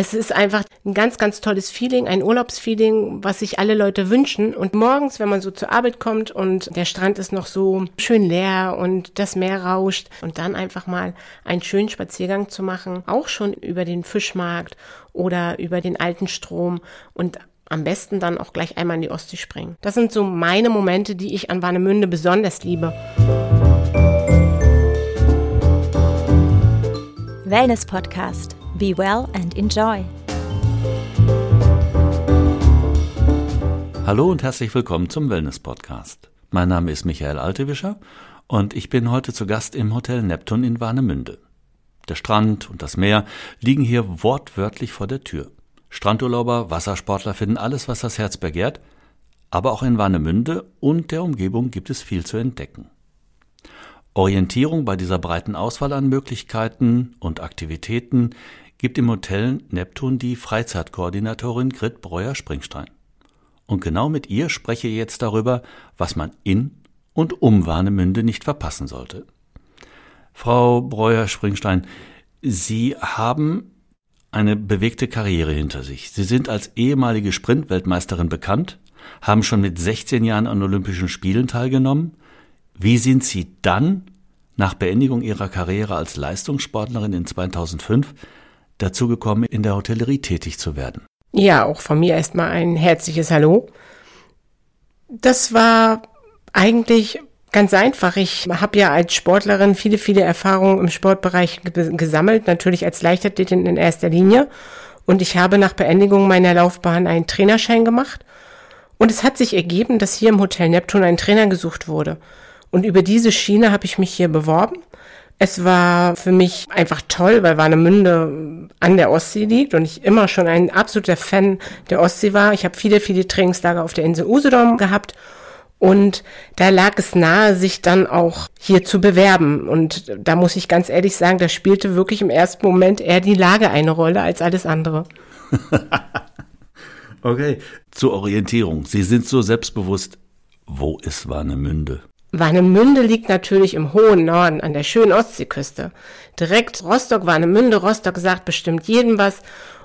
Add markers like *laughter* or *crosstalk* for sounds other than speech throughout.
Es ist einfach ein ganz, ganz tolles Feeling, ein Urlaubsfeeling, was sich alle Leute wünschen. Und morgens, wenn man so zur Arbeit kommt und der Strand ist noch so schön leer und das Meer rauscht und dann einfach mal einen schönen Spaziergang zu machen, auch schon über den Fischmarkt oder über den alten Strom und am besten dann auch gleich einmal in die Ostsee springen. Das sind so meine Momente, die ich an Warnemünde besonders liebe. Wellness Podcast. Be well and enjoy. Hallo und herzlich willkommen zum Wellness Podcast. Mein Name ist Michael Altewischer und ich bin heute zu Gast im Hotel Neptun in Warnemünde. Der Strand und das Meer liegen hier wortwörtlich vor der Tür. Strandurlauber, Wassersportler finden alles, was das Herz begehrt, aber auch in Warnemünde und der Umgebung gibt es viel zu entdecken. Orientierung bei dieser breiten Auswahl an Möglichkeiten und Aktivitäten gibt im Hotel Neptun die Freizeitkoordinatorin Grit Breuer-Springstein. Und genau mit ihr spreche ich jetzt darüber, was man in und um Warnemünde nicht verpassen sollte. Frau Breuer-Springstein, Sie haben eine bewegte Karriere hinter sich. Sie sind als ehemalige Sprintweltmeisterin bekannt, haben schon mit 16 Jahren an Olympischen Spielen teilgenommen. Wie sind Sie dann, nach Beendigung Ihrer Karriere als Leistungssportlerin in 2005, dazu gekommen, in der Hotellerie tätig zu werden? Ja, auch von mir erstmal ein herzliches Hallo. Das war eigentlich Ganz einfach. Ich habe ja als Sportlerin viele, viele Erfahrungen im Sportbereich gesammelt, natürlich als Leichtathletin in erster Linie. Und ich habe nach Beendigung meiner Laufbahn einen Trainerschein gemacht. Und es hat sich ergeben, dass hier im Hotel Neptun ein Trainer gesucht wurde. Und über diese Schiene habe ich mich hier beworben. Es war für mich einfach toll, weil Warnemünde an der Ostsee liegt und ich immer schon ein absoluter Fan der Ostsee war. Ich habe viele, viele Trainingslager auf der Insel Usedom gehabt und da lag es nahe, sich dann auch hier zu bewerben. Und da muss ich ganz ehrlich sagen, da spielte wirklich im ersten Moment eher die Lage eine Rolle als alles andere. *laughs* okay, zur Orientierung. Sie sind so selbstbewusst. Wo ist Warnemünde? Warnemünde liegt natürlich im hohen Norden an der schönen Ostseeküste. Direkt Rostock, Warnemünde, Rostock sagt bestimmt jedem was.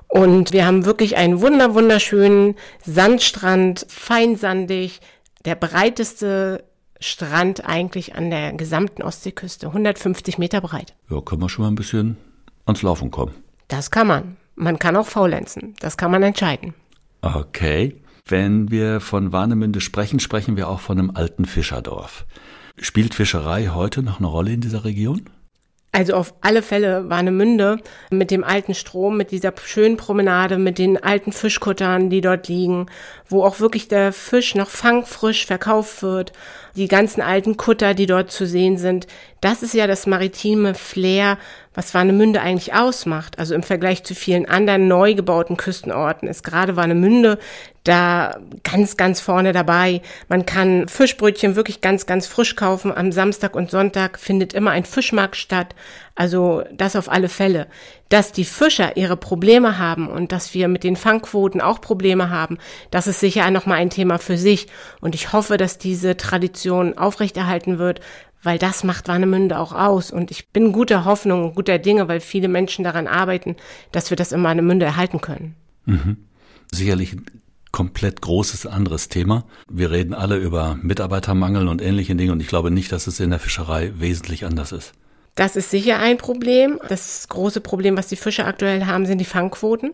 Und wir haben wirklich einen wunder, wunderschönen Sandstrand, feinsandig, der breiteste Strand eigentlich an der gesamten Ostseeküste, 150 Meter breit. Ja, können wir schon mal ein bisschen ans Laufen kommen. Das kann man. Man kann auch faulenzen. Das kann man entscheiden. Okay. Wenn wir von Warnemünde sprechen, sprechen wir auch von einem alten Fischerdorf. Spielt Fischerei heute noch eine Rolle in dieser Region? Also auf alle Fälle Warnemünde mit dem alten Strom, mit dieser schönen Promenade, mit den alten Fischkuttern, die dort liegen, wo auch wirklich der Fisch noch fangfrisch verkauft wird, die ganzen alten Kutter, die dort zu sehen sind. Das ist ja das maritime Flair, was Warnemünde eigentlich ausmacht. Also im Vergleich zu vielen anderen neu gebauten Küstenorten ist gerade Warnemünde da ganz, ganz vorne dabei. Man kann Fischbrötchen wirklich ganz, ganz frisch kaufen. Am Samstag und Sonntag findet immer ein Fischmarkt statt. Also das auf alle Fälle. Dass die Fischer ihre Probleme haben und dass wir mit den Fangquoten auch Probleme haben, das ist sicher nochmal ein Thema für sich. Und ich hoffe, dass diese Tradition aufrechterhalten wird, weil das macht Warnemünde auch aus. Und ich bin guter Hoffnung und guter Dinge, weil viele Menschen daran arbeiten, dass wir das in Warnemünde erhalten können. Mhm. Sicherlich ein komplett großes anderes Thema. Wir reden alle über Mitarbeitermangel und ähnliche Dinge und ich glaube nicht, dass es in der Fischerei wesentlich anders ist. Das ist sicher ein Problem. Das große Problem, was die Fischer aktuell haben, sind die Fangquoten.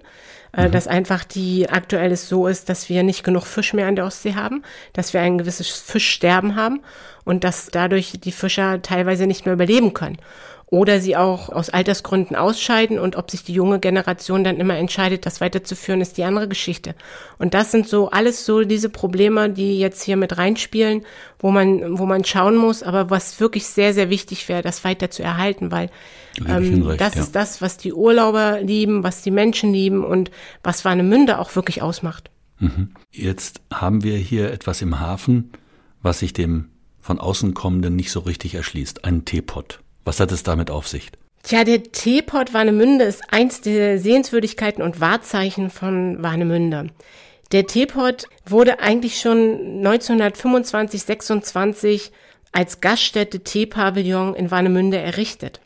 Äh, mhm. Dass einfach die aktuell es so ist, dass wir nicht genug Fisch mehr an der Ostsee haben, dass wir ein gewisses Fischsterben haben und dass dadurch die Fischer teilweise nicht mehr überleben können oder sie auch aus Altersgründen ausscheiden und ob sich die junge Generation dann immer entscheidet, das weiterzuführen, ist die andere Geschichte. Und das sind so alles so diese Probleme, die jetzt hier mit reinspielen, wo man, wo man schauen muss, aber was wirklich sehr, sehr wichtig wäre, das weiter zu erhalten, weil ähm, recht, das ja. ist das, was die Urlauber lieben, was die Menschen lieben und was Warnemünde auch wirklich ausmacht. Mhm. Jetzt haben wir hier etwas im Hafen, was sich dem von außen kommenden nicht so richtig erschließt, einen Teepot. Was hat es damit auf sich? Tja, der Teepot Warnemünde ist eins der Sehenswürdigkeiten und Wahrzeichen von Warnemünde. Der Teepot wurde eigentlich schon 1925, 26 als Gaststätte Teepavillon in Warnemünde errichtet.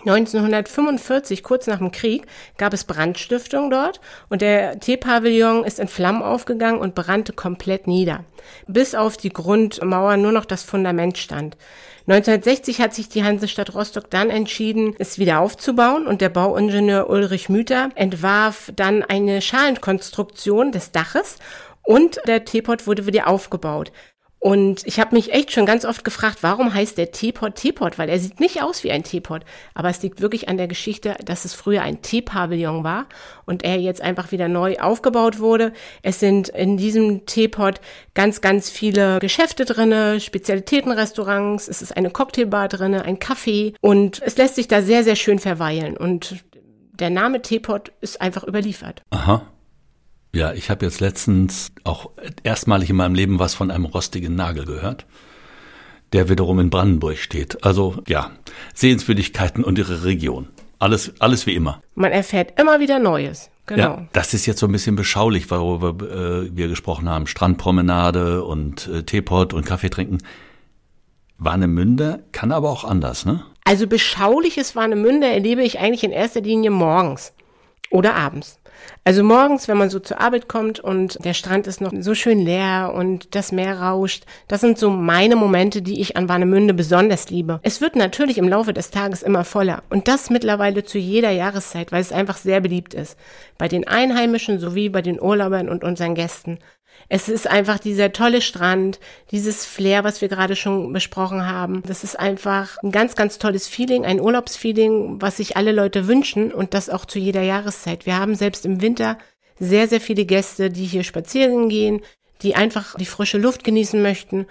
1945, kurz nach dem Krieg, gab es Brandstiftung dort und der Teepavillon ist in Flammen aufgegangen und brannte komplett nieder. Bis auf die Grundmauer nur noch das Fundament stand. 1960 hat sich die Hansestadt Rostock dann entschieden, es wieder aufzubauen und der Bauingenieur Ulrich Müther entwarf dann eine Schalenkonstruktion des Daches und der Teepot wurde wieder aufgebaut. Und ich habe mich echt schon ganz oft gefragt, warum heißt der Teepot Teepot? Weil er sieht nicht aus wie ein Teepot. Aber es liegt wirklich an der Geschichte, dass es früher ein Teepavillon war und er jetzt einfach wieder neu aufgebaut wurde. Es sind in diesem Teepot ganz, ganz viele Geschäfte drinne, Spezialitätenrestaurants, es ist eine Cocktailbar drinne, ein Café und es lässt sich da sehr, sehr schön verweilen. Und der Name Teepot ist einfach überliefert. Aha. Ja, ich habe jetzt letztens auch erstmalig in meinem Leben was von einem rostigen Nagel gehört, der wiederum in Brandenburg steht. Also ja, Sehenswürdigkeiten und ihre Region. Alles, alles wie immer. Man erfährt immer wieder Neues. Genau. Ja, das ist jetzt so ein bisschen beschaulich, worüber äh, wir gesprochen haben. Strandpromenade und äh, Teepot und Kaffee trinken. Warnemünde kann aber auch anders, ne? Also beschauliches Warnemünde erlebe ich eigentlich in erster Linie morgens oder abends. Also morgens, wenn man so zur Arbeit kommt und der Strand ist noch so schön leer und das Meer rauscht, das sind so meine Momente, die ich an Warnemünde besonders liebe. Es wird natürlich im Laufe des Tages immer voller und das mittlerweile zu jeder Jahreszeit, weil es einfach sehr beliebt ist. Bei den Einheimischen sowie bei den Urlaubern und unseren Gästen. Es ist einfach dieser tolle Strand, dieses Flair, was wir gerade schon besprochen haben. Das ist einfach ein ganz, ganz tolles Feeling, ein Urlaubsfeeling, was sich alle Leute wünschen und das auch zu jeder Jahreszeit. Wir haben selbst im Winter sehr, sehr viele Gäste, die hier spazieren gehen, die einfach die frische Luft genießen möchten.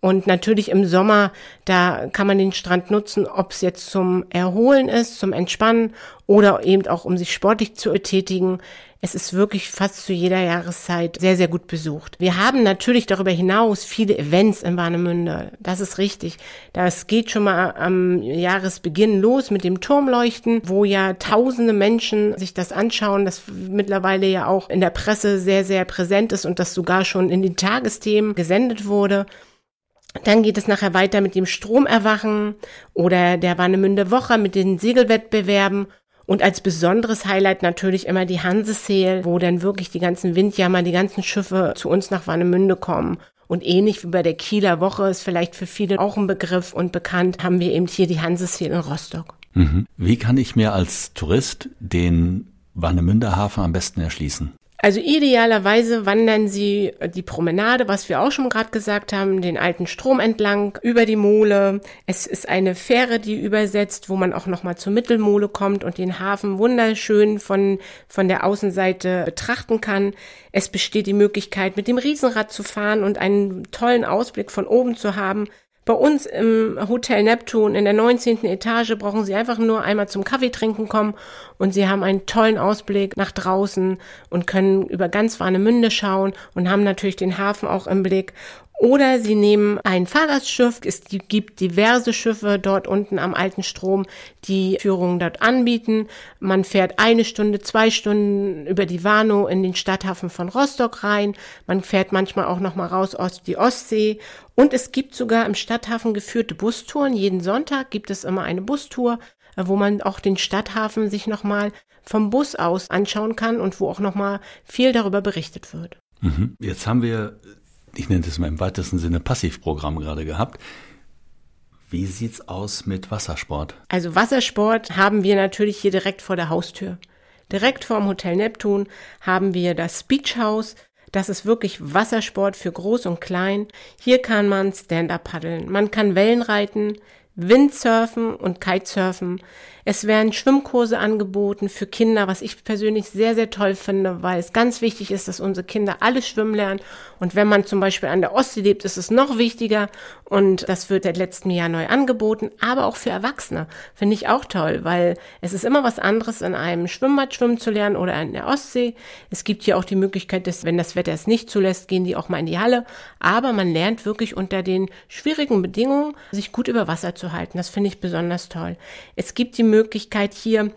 Und natürlich im Sommer, da kann man den Strand nutzen, ob es jetzt zum Erholen ist, zum Entspannen oder eben auch um sich sportlich zu betätigen. Es ist wirklich fast zu jeder Jahreszeit sehr, sehr gut besucht. Wir haben natürlich darüber hinaus viele Events in Warnemünde. Das ist richtig. Das geht schon mal am Jahresbeginn los mit dem Turmleuchten, wo ja tausende Menschen sich das anschauen, das mittlerweile ja auch in der Presse sehr, sehr präsent ist und das sogar schon in den Tagesthemen gesendet wurde. Dann geht es nachher weiter mit dem Stromerwachen oder der Warnemünde Woche mit den Segelwettbewerben und als besonderes Highlight natürlich immer die Hansesail, wo dann wirklich die ganzen Windjammer, die ganzen Schiffe zu uns nach Warnemünde kommen. Und ähnlich wie bei der Kieler Woche ist vielleicht für viele auch ein Begriff und bekannt, haben wir eben hier die Hansesail in Rostock. Mhm. Wie kann ich mir als Tourist den Warnemünder Hafen am besten erschließen? Also idealerweise wandern Sie die Promenade, was wir auch schon gerade gesagt haben, den alten Strom entlang, über die Mole. Es ist eine Fähre, die übersetzt, wo man auch nochmal zur Mittelmole kommt und den Hafen wunderschön von, von der Außenseite betrachten kann. Es besteht die Möglichkeit, mit dem Riesenrad zu fahren und einen tollen Ausblick von oben zu haben. Bei uns im Hotel Neptun in der 19. Etage brauchen Sie einfach nur einmal zum Kaffee trinken kommen und Sie haben einen tollen Ausblick nach draußen und können über ganz Warnemünde schauen und haben natürlich den Hafen auch im Blick oder sie nehmen ein Fahrgastschiff. Es gibt diverse Schiffe dort unten am alten Strom, die Führungen dort anbieten. Man fährt eine Stunde, zwei Stunden über die Warnow in den Stadthafen von Rostock rein. Man fährt manchmal auch noch mal raus aus die Ostsee. Und es gibt sogar im Stadthafen geführte Bustouren. Jeden Sonntag gibt es immer eine Bustour, wo man auch den Stadthafen sich noch mal vom Bus aus anschauen kann und wo auch noch mal viel darüber berichtet wird. Mhm. Jetzt haben wir ich nenne das mal im weitesten Sinne Passivprogramm gerade gehabt. Wie sieht's aus mit Wassersport? Also Wassersport haben wir natürlich hier direkt vor der Haustür. Direkt vorm Hotel Neptun haben wir das Beach House. Das ist wirklich Wassersport für groß und klein. Hier kann man Stand-up paddeln. Man kann Wellen reiten, Windsurfen und Kitesurfen. Es werden Schwimmkurse angeboten für Kinder, was ich persönlich sehr, sehr toll finde, weil es ganz wichtig ist, dass unsere Kinder alle schwimmen lernen. Und wenn man zum Beispiel an der Ostsee lebt, ist es noch wichtiger. Und das wird seit letztem Jahr neu angeboten, aber auch für Erwachsene. Finde ich auch toll, weil es ist immer was anderes, in einem Schwimmbad schwimmen zu lernen oder in der Ostsee. Es gibt hier auch die Möglichkeit, dass, wenn das Wetter es nicht zulässt, gehen die auch mal in die Halle. Aber man lernt wirklich unter den schwierigen Bedingungen, sich gut über Wasser zu halten. Das finde ich besonders toll. Es gibt die Möglichkeit hier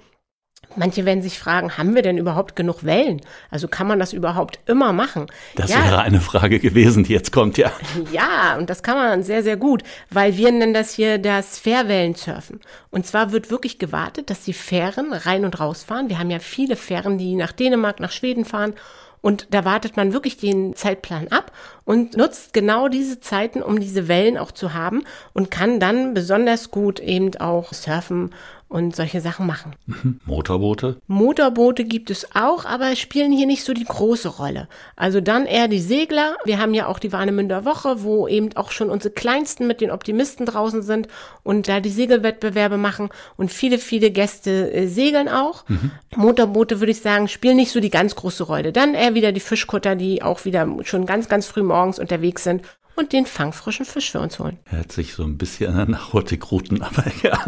Manche werden sich fragen, haben wir denn überhaupt genug Wellen? Also kann man das überhaupt immer machen? Das ja. wäre eine Frage gewesen, die jetzt kommt, ja. *laughs* Ja, und das kann man sehr, sehr gut, weil wir nennen das hier das Fährwellensurfen. Und zwar wird wirklich gewartet, dass die Fähren rein und raus fahren. Wir haben ja viele Fähren, die nach Dänemark, nach Schweden fahren und da wartet man wirklich den Zeitplan ab und nutzt genau diese Zeiten, um diese Wellen auch zu haben und kann dann besonders gut eben auch surfen und solche Sachen machen. Mhm. Motorboote? Motorboote gibt es auch, aber spielen hier nicht so die große Rolle. Also dann eher die Segler. Wir haben ja auch die Warnemünder Woche, wo eben auch schon unsere Kleinsten mit den Optimisten draußen sind und da die Segelwettbewerbe machen und viele, viele Gäste äh, segeln auch. Mhm. Motorboote, würde ich sagen, spielen nicht so die ganz große Rolle. Dann eher wieder die Fischkutter, die auch wieder schon ganz, ganz früh morgens unterwegs sind und den fangfrischen Fisch für uns holen. Hört sich so ein bisschen an Nachhortigruten, aber *laughs* ja.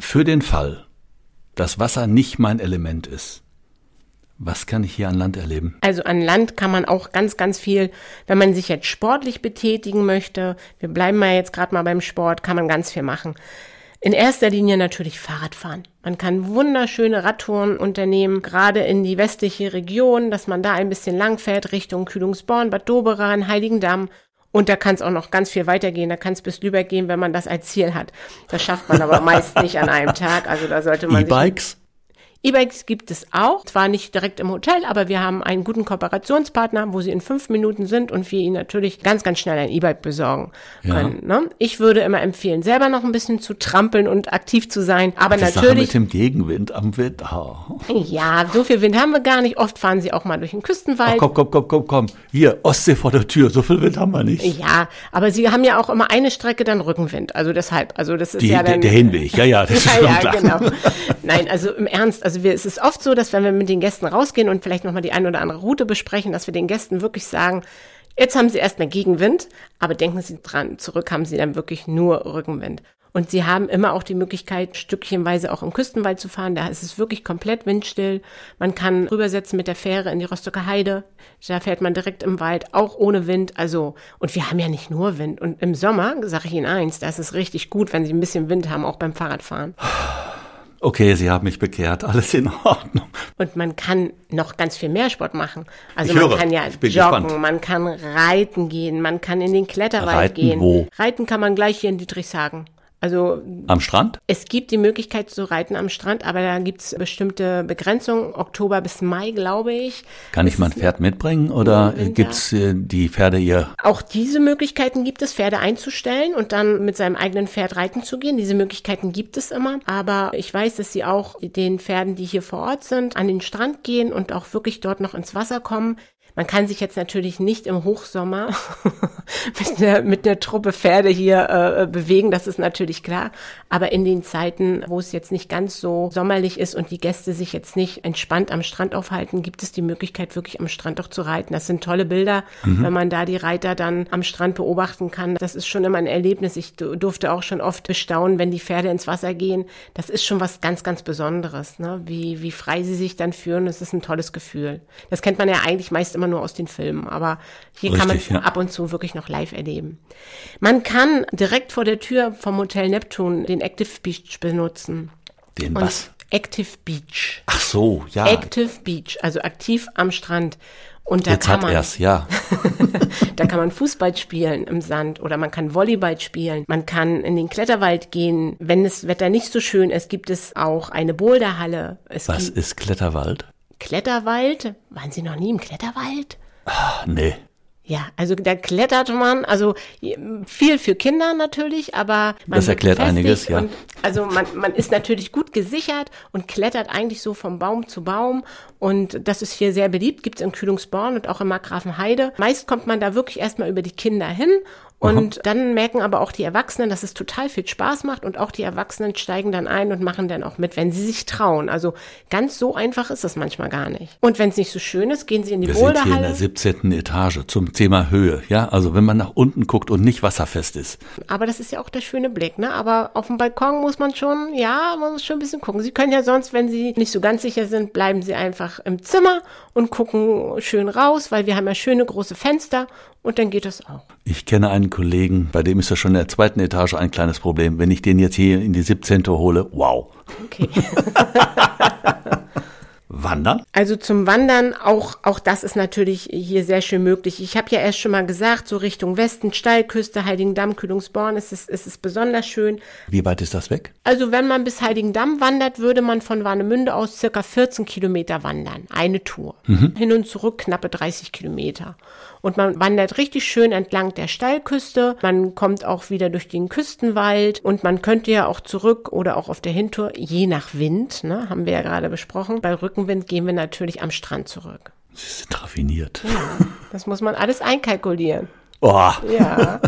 für den Fall, dass Wasser nicht mein Element ist, was kann ich hier an Land erleben? Also an Land kann man auch ganz, ganz viel, wenn man sich jetzt sportlich betätigen möchte, wir bleiben mal jetzt gerade mal beim Sport, kann man ganz viel machen. In erster Linie natürlich Fahrradfahren. Man kann wunderschöne Radtouren unternehmen, gerade in die westliche Region, dass man da ein bisschen lang fährt, Richtung Kühlungsborn, Bad Doberan, Heiligendamm. Und da kann es auch noch ganz viel weitergehen. Da kann es bis Lübeck gehen, wenn man das als Ziel hat. Das schafft man aber meist nicht an einem Tag. Also da sollte man E-Bikes? E-Bikes gibt es auch, zwar nicht direkt im Hotel, aber wir haben einen guten Kooperationspartner, wo sie in fünf Minuten sind und wir ihnen natürlich ganz, ganz schnell ein E-Bike besorgen können. Ja. Ne? Ich würde immer empfehlen, selber noch ein bisschen zu trampeln und aktiv zu sein, aber Die natürlich. Sache mit dem Gegenwind am Wind. Oh. Ja, so viel Wind haben wir gar nicht. Oft fahren sie auch mal durch den Küstenwald. Ach, komm, komm, komm, komm, komm. Hier, Ostsee vor der Tür. So viel Wind haben wir nicht. Ja, aber sie haben ja auch immer eine Strecke dann Rückenwind. Also deshalb, also das ist Die, ja dann. Der, der Hinweg, ja, ja, das *laughs* ist ja, schon ja, klar. genau. Nein, also im Ernst, also wir, es ist oft so, dass wenn wir mit den Gästen rausgehen und vielleicht nochmal die eine oder andere Route besprechen, dass wir den Gästen wirklich sagen, jetzt haben sie erstmal Gegenwind, aber denken Sie dran, zurück haben sie dann wirklich nur Rückenwind. Und sie haben immer auch die Möglichkeit, stückchenweise auch im Küstenwald zu fahren. Da ist es wirklich komplett windstill. Man kann rübersetzen mit der Fähre in die Rostocker Heide. Da fährt man direkt im Wald, auch ohne Wind. Also, und wir haben ja nicht nur Wind. Und im Sommer, sage ich Ihnen eins, da ist es richtig gut, wenn Sie ein bisschen Wind haben, auch beim Fahrradfahren. *sighs* Okay, Sie haben mich bekehrt, alles in Ordnung. Und man kann noch ganz viel mehr Sport machen. Also ich man höre. kann ja joggen, gespannt. man kann reiten gehen, man kann in den Kletterwald reiten gehen. Wo? Reiten kann man gleich hier in Dietrichshagen. Also am Strand? Es gibt die Möglichkeit zu reiten am Strand, aber da gibt's bestimmte Begrenzungen, Oktober bis Mai, glaube ich. Kann ich mein Pferd mitbringen oder gibt's äh, die Pferde hier? Auch diese Möglichkeiten gibt es, Pferde einzustellen und dann mit seinem eigenen Pferd reiten zu gehen. Diese Möglichkeiten gibt es immer. Aber ich weiß, dass sie auch den Pferden, die hier vor Ort sind, an den Strand gehen und auch wirklich dort noch ins Wasser kommen. Man kann sich jetzt natürlich nicht im Hochsommer *laughs* mit, einer, mit einer Truppe Pferde hier äh, bewegen, das ist natürlich klar. Aber in den Zeiten, wo es jetzt nicht ganz so sommerlich ist und die Gäste sich jetzt nicht entspannt am Strand aufhalten, gibt es die Möglichkeit, wirklich am Strand auch zu reiten. Das sind tolle Bilder, mhm. wenn man da die Reiter dann am Strand beobachten kann. Das ist schon immer ein Erlebnis. Ich durfte auch schon oft bestaunen, wenn die Pferde ins Wasser gehen. Das ist schon was ganz, ganz Besonderes, ne? wie, wie frei sie sich dann führen. Das ist ein tolles Gefühl. Das kennt man ja eigentlich meist immer immer nur aus den Filmen, aber hier Richtig, kann man es ja. ab und zu wirklich noch live erleben. Man kann direkt vor der Tür vom Hotel Neptun den Active Beach benutzen. Den und was? Active Beach. Ach so, ja. Active Beach, also aktiv am Strand. Und da Jetzt kann man, erst, ja. *laughs* da kann man Fußball spielen im Sand oder man kann Volleyball spielen. Man kann in den Kletterwald gehen. Wenn das Wetter nicht so schön ist, gibt es auch eine Boulderhalle. Es Was ist Kletterwald? Kletterwald. Waren Sie noch nie im Kletterwald? Ach, nee. Ja, also da klettert man, also viel für Kinder natürlich, aber man das erklärt einiges, ja. Also man, man ist natürlich gut gesichert und klettert eigentlich so vom Baum zu Baum und das ist hier sehr beliebt, gibt es in Kühlungsborn und auch in Markgrafenheide. Meist kommt man da wirklich erstmal über die Kinder hin und Aha. dann merken aber auch die Erwachsenen, dass es total viel Spaß macht und auch die Erwachsenen steigen dann ein und machen dann auch mit, wenn sie sich trauen. Also ganz so einfach ist das manchmal gar nicht. Und wenn es nicht so schön ist, gehen sie in die Wir Boulderhalle. sind hier in der 17. Etage zum Thema Höhe, ja? Also wenn man nach unten guckt und nicht wasserfest ist. Aber das ist ja auch der schöne Blick, ne? Aber auf dem Balkon muss man schon, ja, man muss schon ein bisschen gucken. Sie können ja sonst, wenn Sie nicht so ganz sicher sind, bleiben Sie einfach im Zimmer und gucken schön raus, weil wir haben ja schöne große Fenster und dann geht das auch. Ich kenne einen Kollegen, bei dem ist ja schon in der zweiten Etage ein kleines Problem. Wenn ich den jetzt hier in die 17. hole, wow. Okay. *laughs* *laughs* Wandern? Also zum Wandern, auch, auch das ist natürlich hier sehr schön möglich. Ich habe ja erst schon mal gesagt, so Richtung Westen, Steilküste, Heiligendamm, Kühlungsborn ist es, ist es besonders schön. Wie weit ist das weg? Also wenn man bis Heiligendamm wandert, würde man von Warnemünde aus circa 14 Kilometer wandern. Eine Tour. Mhm. Hin und zurück knappe 30 Kilometer. Und man wandert richtig schön entlang der Steilküste. Man kommt auch wieder durch den Küstenwald und man könnte ja auch zurück oder auch auf der Hintour, je nach Wind, ne, haben wir ja gerade besprochen. Bei Rückenwind gehen wir natürlich am Strand zurück. Sie sind raffiniert. Ja, das muss man alles einkalkulieren. Oh. Ja.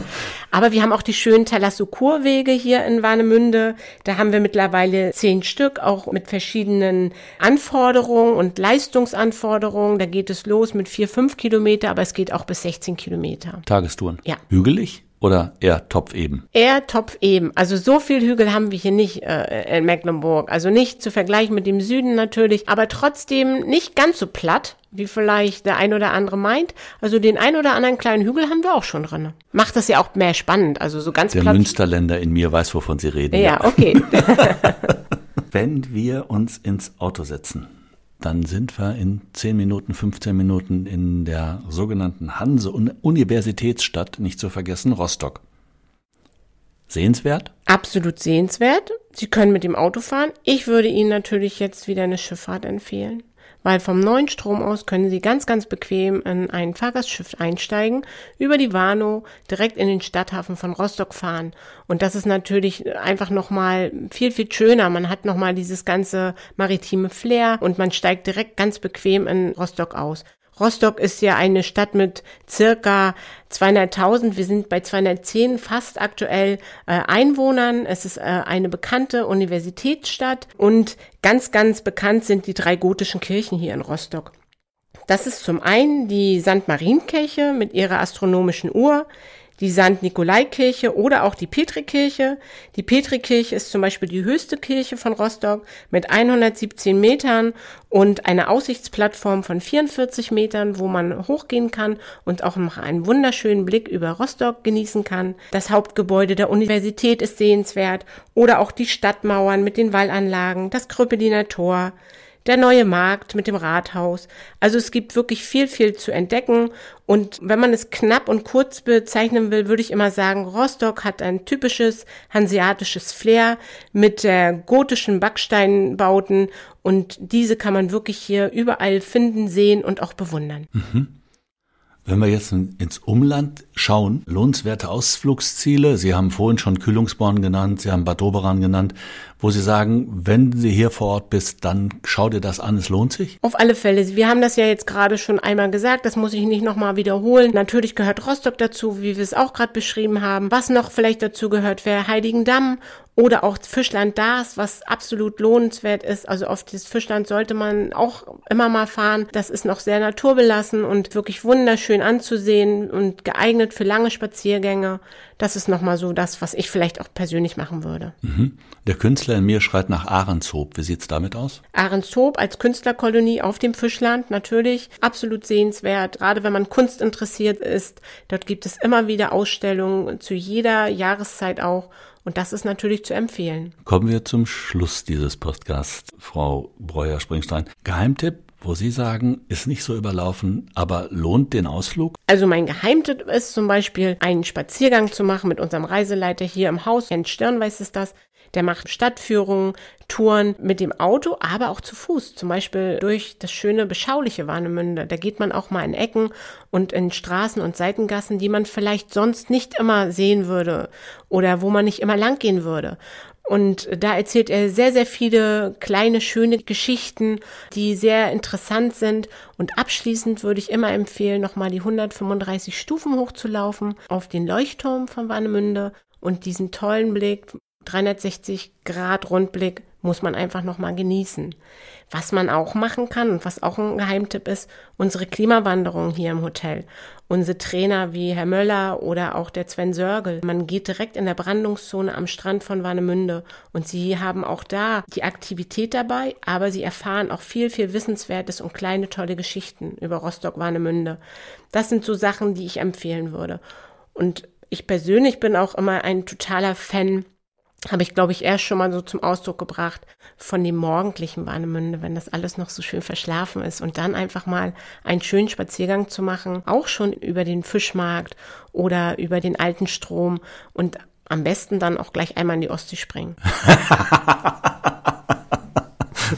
Aber wir haben auch die schönen Thalassokurwege hier in Warnemünde. Da haben wir mittlerweile zehn Stück, auch mit verschiedenen Anforderungen und Leistungsanforderungen. Da geht es los mit vier, fünf Kilometer, aber es geht auch bis 16 Kilometer. Tagestouren? Ja. Hügelig? Oder eher topfeben? Eher topfeben. Also so viel Hügel haben wir hier nicht äh, in Mecklenburg. Also nicht zu vergleichen mit dem Süden natürlich, aber trotzdem nicht ganz so platt, wie vielleicht der ein oder andere meint. Also den ein oder anderen kleinen Hügel haben wir auch schon drin. Macht das ja auch mehr spannend. Also so ganz Der platt. Münsterländer in mir weiß, wovon Sie reden. Ja, okay. *laughs* *laughs* Wenn wir uns ins Auto setzen, dann sind wir in 10 Minuten, 15 Minuten in der sogenannten Hanse-Universitätsstadt, nicht zu vergessen, Rostock. Sehenswert? Absolut sehenswert. Sie können mit dem Auto fahren. Ich würde Ihnen natürlich jetzt wieder eine Schifffahrt empfehlen weil vom neuen Strom aus können Sie ganz, ganz bequem in ein Fahrgastschiff einsteigen, über die Warnow direkt in den Stadthafen von Rostock fahren. Und das ist natürlich einfach nochmal viel, viel schöner. Man hat nochmal dieses ganze maritime Flair und man steigt direkt ganz bequem in Rostock aus. Rostock ist ja eine Stadt mit circa 200.000. Wir sind bei 210 fast aktuell äh, Einwohnern. Es ist äh, eine bekannte Universitätsstadt und ganz, ganz bekannt sind die drei gotischen Kirchen hier in Rostock. Das ist zum einen die St. Marienkirche mit ihrer astronomischen Uhr, die St. Nikolaikirche oder auch die Petrikirche. Die Petrikirche ist zum Beispiel die höchste Kirche von Rostock mit 117 Metern und einer Aussichtsplattform von 44 Metern, wo man hochgehen kann und auch noch einen wunderschönen Blick über Rostock genießen kann. Das Hauptgebäude der Universität ist sehenswert oder auch die Stadtmauern mit den Wallanlagen, das Kröpeliner Tor, der neue Markt mit dem Rathaus. Also es gibt wirklich viel, viel zu entdecken. Und wenn man es knapp und kurz bezeichnen will, würde ich immer sagen, Rostock hat ein typisches hanseatisches Flair mit der gotischen Backsteinbauten. Und diese kann man wirklich hier überall finden, sehen und auch bewundern. Mhm. Wenn wir jetzt ins Umland schauen, lohnenswerte Ausflugsziele, Sie haben vorhin schon Kühlungsborn genannt, Sie haben Bad Doberan genannt, wo Sie sagen, wenn Sie hier vor Ort bist, dann schau dir das an, es lohnt sich? Auf alle Fälle. Wir haben das ja jetzt gerade schon einmal gesagt, das muss ich nicht nochmal wiederholen. Natürlich gehört Rostock dazu, wie wir es auch gerade beschrieben haben. Was noch vielleicht dazu gehört, wäre Heiligendamm oder auch Fischland Dars, was absolut lohnenswert ist. Also auf das Fischland sollte man auch immer mal fahren. Das ist noch sehr naturbelassen und wirklich wunderschön anzusehen und geeignet für lange Spaziergänge. Das ist nochmal so das, was ich vielleicht auch persönlich machen würde. Mhm. Der Künstler in mir schreit nach Ahrenshoop. Wie sieht's damit aus? Ahrenshoop als Künstlerkolonie auf dem Fischland natürlich absolut sehenswert. Gerade wenn man Kunst interessiert ist. Dort gibt es immer wieder Ausstellungen zu jeder Jahreszeit auch. Und das ist natürlich zu empfehlen. Kommen wir zum Schluss dieses Podcasts, Frau Breuer-Springstein. Geheimtipp, wo Sie sagen, ist nicht so überlaufen, aber lohnt den Ausflug? Also mein Geheimtipp ist zum Beispiel, einen Spaziergang zu machen mit unserem Reiseleiter hier im Haus. Jens Stirnweiß ist das. Der macht Stadtführungen, Touren mit dem Auto, aber auch zu Fuß. Zum Beispiel durch das schöne, beschauliche Warnemünde. Da geht man auch mal in Ecken und in Straßen und Seitengassen, die man vielleicht sonst nicht immer sehen würde oder wo man nicht immer lang gehen würde. Und da erzählt er sehr, sehr viele kleine, schöne Geschichten, die sehr interessant sind. Und abschließend würde ich immer empfehlen, nochmal die 135 Stufen hochzulaufen auf den Leuchtturm von Warnemünde und diesen tollen Blick 360 Grad Rundblick muss man einfach nochmal genießen. Was man auch machen kann und was auch ein Geheimtipp ist, unsere Klimawanderung hier im Hotel. Unsere Trainer wie Herr Möller oder auch der Sven Sörgel. Man geht direkt in der Brandungszone am Strand von Warnemünde und sie haben auch da die Aktivität dabei, aber sie erfahren auch viel, viel Wissenswertes und kleine tolle Geschichten über Rostock-Warnemünde. Das sind so Sachen, die ich empfehlen würde. Und Ich persönlich bin auch immer ein totaler Fan habe ich, glaube ich, erst schon mal so zum Ausdruck gebracht von dem morgendlichen Warnemünde, wenn das alles noch so schön verschlafen ist und dann einfach mal einen schönen Spaziergang zu machen, auch schon über den Fischmarkt oder über den alten Strom und am besten dann auch gleich einmal in die Ostsee springen. *laughs*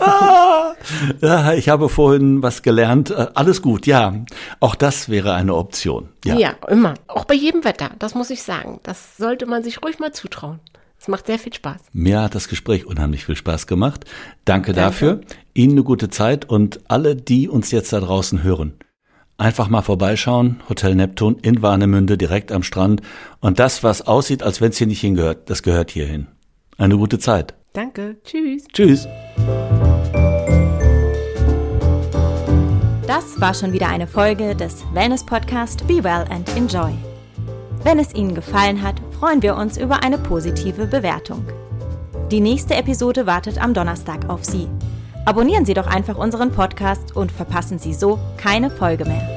ah, ich habe vorhin was gelernt. Äh, alles gut, ja. Auch das wäre eine Option. Ja. ja, immer. Auch bei jedem Wetter, das muss ich sagen. Das sollte man sich ruhig mal zutrauen. Es macht sehr viel Spaß. Mir hat das Gespräch unheimlich viel Spaß gemacht. Danke, Danke, dafür. Ihnen eine gute Zeit und alle, die uns jetzt da draußen hören. Einfach mal vorbeischauen, Hotel Neptun in Warnemünde, direkt am Strand. Und das, was aussieht, als wenn es hier nicht hingehört, das gehört hierhin. Eine gute Zeit. Danke. Tschüss. Tschüss. Das war schon wieder eine Folge des Wellness Podcast Be Well and Enjoy. Wenn es Ihnen gefallen hat, freuen wir uns über eine positive Bewertung. Die nächste Episode wartet am Donnerstag auf Sie. Abonnieren Sie doch einfach unseren Podcast und verpassen Sie so keine Folge mehr.